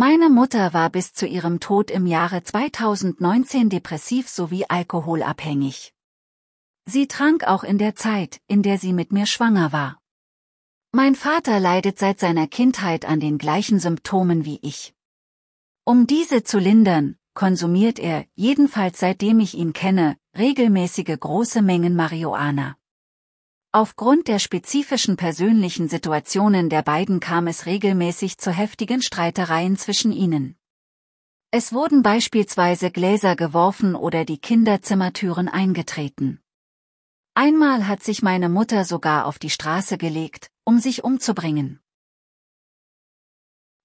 Meine Mutter war bis zu ihrem Tod im Jahre 2019 depressiv sowie alkoholabhängig. Sie trank auch in der Zeit, in der sie mit mir schwanger war. Mein Vater leidet seit seiner Kindheit an den gleichen Symptomen wie ich. Um diese zu lindern, konsumiert er, jedenfalls seitdem ich ihn kenne, regelmäßige große Mengen Marihuana. Aufgrund der spezifischen persönlichen Situationen der beiden kam es regelmäßig zu heftigen Streitereien zwischen ihnen. Es wurden beispielsweise Gläser geworfen oder die Kinderzimmertüren eingetreten. Einmal hat sich meine Mutter sogar auf die Straße gelegt, um sich umzubringen.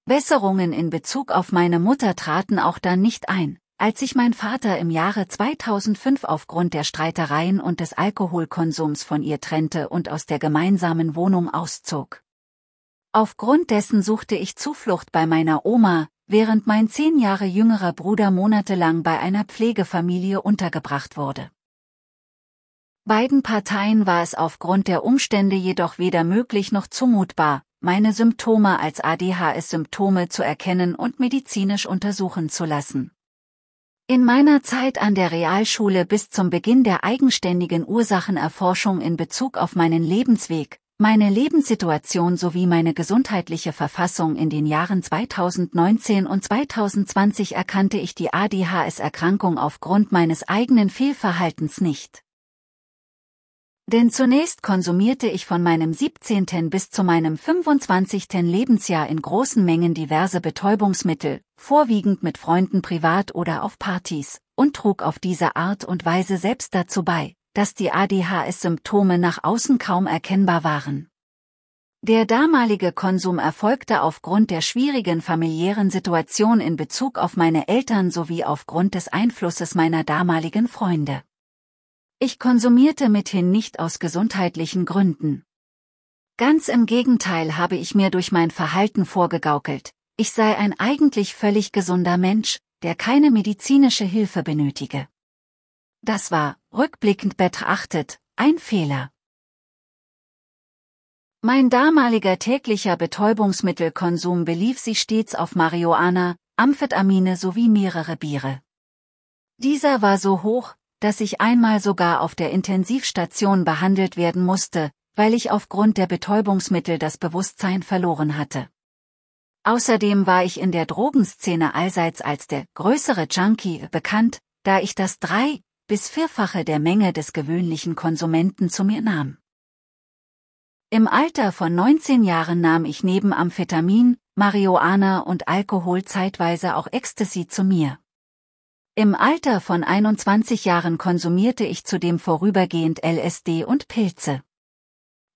Besserungen in Bezug auf meine Mutter traten auch dann nicht ein, als sich mein Vater im Jahre 2005 aufgrund der Streitereien und des Alkoholkonsums von ihr trennte und aus der gemeinsamen Wohnung auszog. Aufgrund dessen suchte ich Zuflucht bei meiner Oma, während mein zehn Jahre jüngerer Bruder monatelang bei einer Pflegefamilie untergebracht wurde. Beiden Parteien war es aufgrund der Umstände jedoch weder möglich noch zumutbar, meine Symptome als ADHS-Symptome zu erkennen und medizinisch untersuchen zu lassen. In meiner Zeit an der Realschule bis zum Beginn der eigenständigen Ursachenerforschung in Bezug auf meinen Lebensweg, meine Lebenssituation sowie meine gesundheitliche Verfassung in den Jahren 2019 und 2020 erkannte ich die ADHS-Erkrankung aufgrund meines eigenen Fehlverhaltens nicht. Denn zunächst konsumierte ich von meinem 17. bis zu meinem 25. Lebensjahr in großen Mengen diverse Betäubungsmittel, vorwiegend mit Freunden privat oder auf Partys, und trug auf diese Art und Weise selbst dazu bei, dass die ADHS-Symptome nach außen kaum erkennbar waren. Der damalige Konsum erfolgte aufgrund der schwierigen familiären Situation in Bezug auf meine Eltern sowie aufgrund des Einflusses meiner damaligen Freunde. Ich konsumierte mithin nicht aus gesundheitlichen Gründen. Ganz im Gegenteil habe ich mir durch mein Verhalten vorgegaukelt, ich sei ein eigentlich völlig gesunder Mensch, der keine medizinische Hilfe benötige. Das war, rückblickend betrachtet, ein Fehler. Mein damaliger täglicher Betäubungsmittelkonsum belief sich stets auf Marihuana, Amphetamine sowie mehrere Biere. Dieser war so hoch, dass ich einmal sogar auf der Intensivstation behandelt werden musste, weil ich aufgrund der Betäubungsmittel das Bewusstsein verloren hatte. Außerdem war ich in der Drogenszene allseits als der größere Junkie bekannt, da ich das drei- bis vierfache der Menge des gewöhnlichen Konsumenten zu mir nahm. Im Alter von 19 Jahren nahm ich neben Amphetamin, Marihuana und Alkohol zeitweise auch Ecstasy zu mir. Im Alter von 21 Jahren konsumierte ich zudem vorübergehend LSD und Pilze.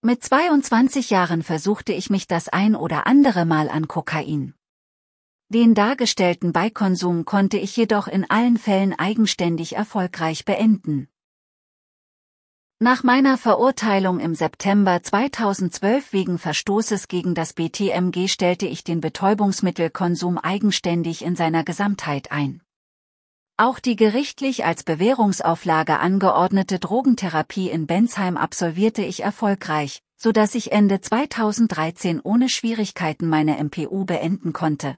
Mit 22 Jahren versuchte ich mich das ein oder andere Mal an Kokain. Den dargestellten Beikonsum konnte ich jedoch in allen Fällen eigenständig erfolgreich beenden. Nach meiner Verurteilung im September 2012 wegen Verstoßes gegen das BTMG stellte ich den Betäubungsmittelkonsum eigenständig in seiner Gesamtheit ein. Auch die gerichtlich als Bewährungsauflage angeordnete Drogentherapie in Bensheim absolvierte ich erfolgreich, so dass ich Ende 2013 ohne Schwierigkeiten meine MPU beenden konnte.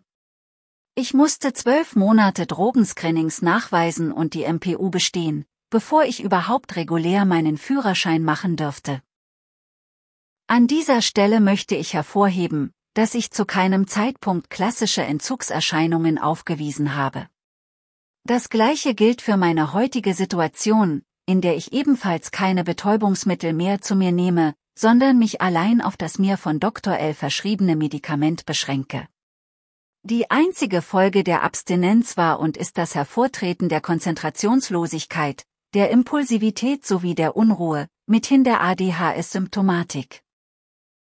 Ich musste zwölf Monate Drogenscreenings nachweisen und die MPU bestehen, bevor ich überhaupt regulär meinen Führerschein machen dürfte. An dieser Stelle möchte ich hervorheben, dass ich zu keinem Zeitpunkt klassische Entzugserscheinungen aufgewiesen habe. Das gleiche gilt für meine heutige Situation, in der ich ebenfalls keine Betäubungsmittel mehr zu mir nehme, sondern mich allein auf das mir von Dr. L verschriebene Medikament beschränke. Die einzige Folge der Abstinenz war und ist das Hervortreten der Konzentrationslosigkeit, der Impulsivität sowie der Unruhe, mithin der ADHS-Symptomatik.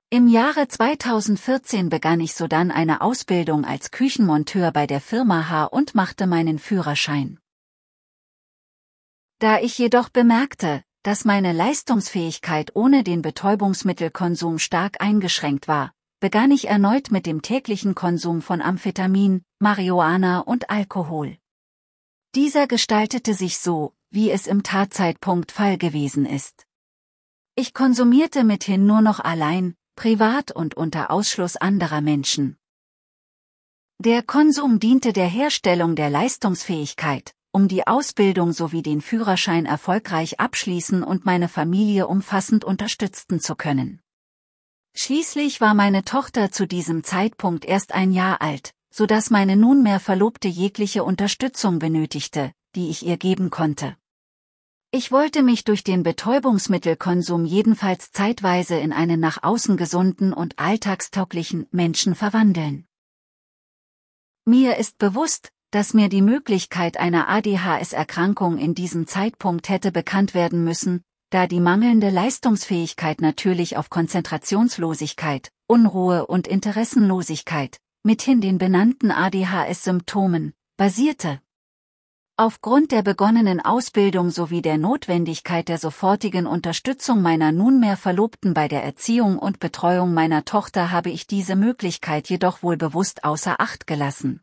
Im Jahre 2014 begann ich sodann eine Ausbildung als Küchenmonteur bei der Firma H und machte meinen Führerschein. Da ich jedoch bemerkte, dass meine Leistungsfähigkeit ohne den Betäubungsmittelkonsum stark eingeschränkt war, begann ich erneut mit dem täglichen Konsum von Amphetamin, Marihuana und Alkohol. Dieser gestaltete sich so, wie es im Tatzeitpunkt Fall gewesen ist. Ich konsumierte mithin nur noch allein, privat und unter Ausschluss anderer Menschen. Der Konsum diente der Herstellung der Leistungsfähigkeit, um die Ausbildung sowie den Führerschein erfolgreich abschließen und meine Familie umfassend unterstützen zu können. Schließlich war meine Tochter zu diesem Zeitpunkt erst ein Jahr alt, so dass meine nunmehr Verlobte jegliche Unterstützung benötigte, die ich ihr geben konnte. Ich wollte mich durch den Betäubungsmittelkonsum jedenfalls zeitweise in einen nach außen gesunden und alltagstauglichen Menschen verwandeln. Mir ist bewusst, dass mir die Möglichkeit einer ADHS-Erkrankung in diesem Zeitpunkt hätte bekannt werden müssen, da die mangelnde Leistungsfähigkeit natürlich auf Konzentrationslosigkeit, Unruhe und Interessenlosigkeit, mithin den benannten ADHS-Symptomen, basierte. Aufgrund der begonnenen Ausbildung sowie der Notwendigkeit der sofortigen Unterstützung meiner nunmehr Verlobten bei der Erziehung und Betreuung meiner Tochter habe ich diese Möglichkeit jedoch wohl bewusst außer Acht gelassen.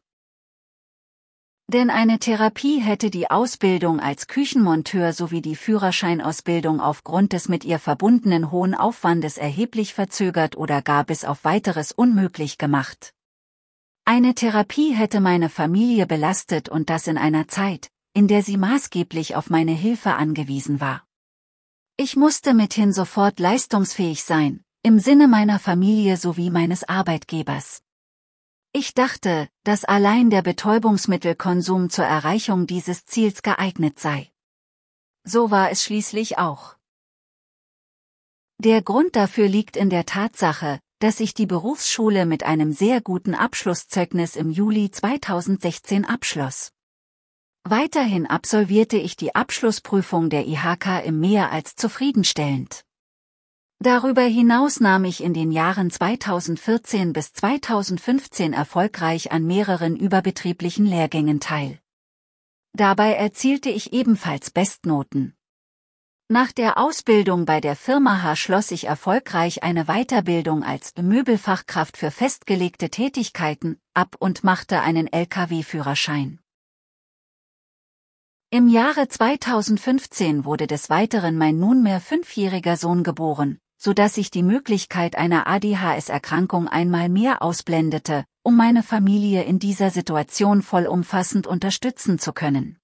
Denn eine Therapie hätte die Ausbildung als Küchenmonteur sowie die Führerscheinausbildung aufgrund des mit ihr verbundenen hohen Aufwandes erheblich verzögert oder gar bis auf weiteres unmöglich gemacht. Eine Therapie hätte meine Familie belastet und das in einer Zeit, in der sie maßgeblich auf meine Hilfe angewiesen war. Ich musste mithin sofort leistungsfähig sein, im Sinne meiner Familie sowie meines Arbeitgebers. Ich dachte, dass allein der Betäubungsmittelkonsum zur Erreichung dieses Ziels geeignet sei. So war es schließlich auch. Der Grund dafür liegt in der Tatsache, dass ich die Berufsschule mit einem sehr guten Abschlusszeugnis im Juli 2016 abschloss. Weiterhin absolvierte ich die Abschlussprüfung der IHK im mehr als zufriedenstellend. Darüber hinaus nahm ich in den Jahren 2014 bis 2015 erfolgreich an mehreren überbetrieblichen Lehrgängen teil. Dabei erzielte ich ebenfalls Bestnoten. Nach der Ausbildung bei der Firma H schloss ich erfolgreich eine Weiterbildung als Möbelfachkraft für festgelegte Tätigkeiten ab und machte einen Lkw-Führerschein. Im Jahre 2015 wurde des Weiteren mein nunmehr fünfjähriger Sohn geboren, so dass ich die Möglichkeit einer ADHS-Erkrankung einmal mehr ausblendete, um meine Familie in dieser Situation vollumfassend unterstützen zu können.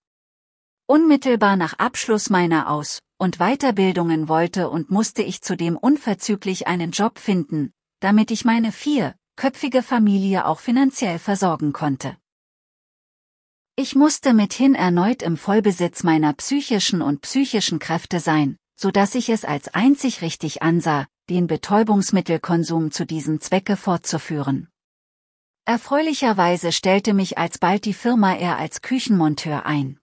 Unmittelbar nach Abschluss meiner Aus- und Weiterbildungen wollte und musste ich zudem unverzüglich einen Job finden, damit ich meine vierköpfige Familie auch finanziell versorgen konnte. Ich musste mithin erneut im Vollbesitz meiner psychischen und psychischen Kräfte sein, so dass ich es als einzig richtig ansah, den Betäubungsmittelkonsum zu diesem Zwecke fortzuführen. Erfreulicherweise stellte mich alsbald die Firma R als Küchenmonteur ein.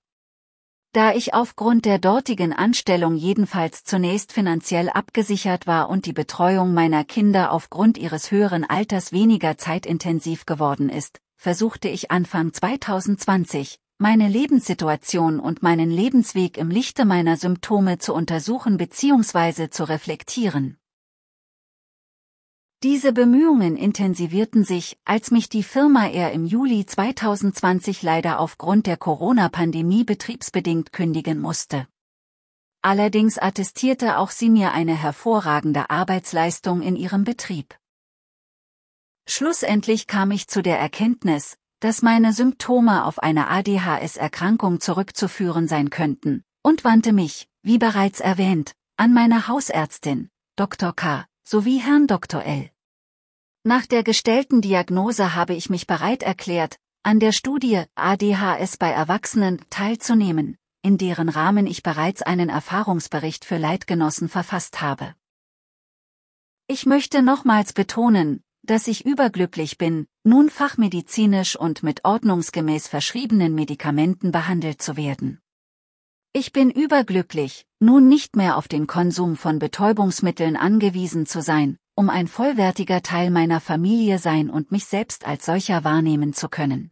Da ich aufgrund der dortigen Anstellung jedenfalls zunächst finanziell abgesichert war und die Betreuung meiner Kinder aufgrund ihres höheren Alters weniger zeitintensiv geworden ist, versuchte ich Anfang 2020, meine Lebenssituation und meinen Lebensweg im Lichte meiner Symptome zu untersuchen bzw. zu reflektieren. Diese Bemühungen intensivierten sich, als mich die Firma R im Juli 2020 leider aufgrund der Corona-Pandemie betriebsbedingt kündigen musste. Allerdings attestierte auch sie mir eine hervorragende Arbeitsleistung in ihrem Betrieb. Schlussendlich kam ich zu der Erkenntnis, dass meine Symptome auf eine ADHS-Erkrankung zurückzuführen sein könnten, und wandte mich, wie bereits erwähnt, an meine Hausärztin, Dr. K., sowie Herrn Dr. L. Nach der gestellten Diagnose habe ich mich bereit erklärt, an der Studie ADHS bei Erwachsenen teilzunehmen, in deren Rahmen ich bereits einen Erfahrungsbericht für Leitgenossen verfasst habe. Ich möchte nochmals betonen, dass ich überglücklich bin, nun fachmedizinisch und mit ordnungsgemäß verschriebenen Medikamenten behandelt zu werden. Ich bin überglücklich, nun nicht mehr auf den Konsum von Betäubungsmitteln angewiesen zu sein, um ein vollwertiger Teil meiner Familie sein und mich selbst als solcher wahrnehmen zu können.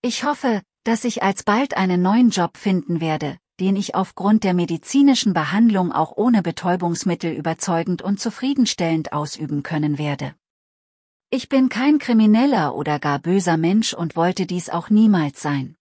Ich hoffe, dass ich alsbald einen neuen Job finden werde, den ich aufgrund der medizinischen Behandlung auch ohne Betäubungsmittel überzeugend und zufriedenstellend ausüben können werde. Ich bin kein krimineller oder gar böser Mensch und wollte dies auch niemals sein.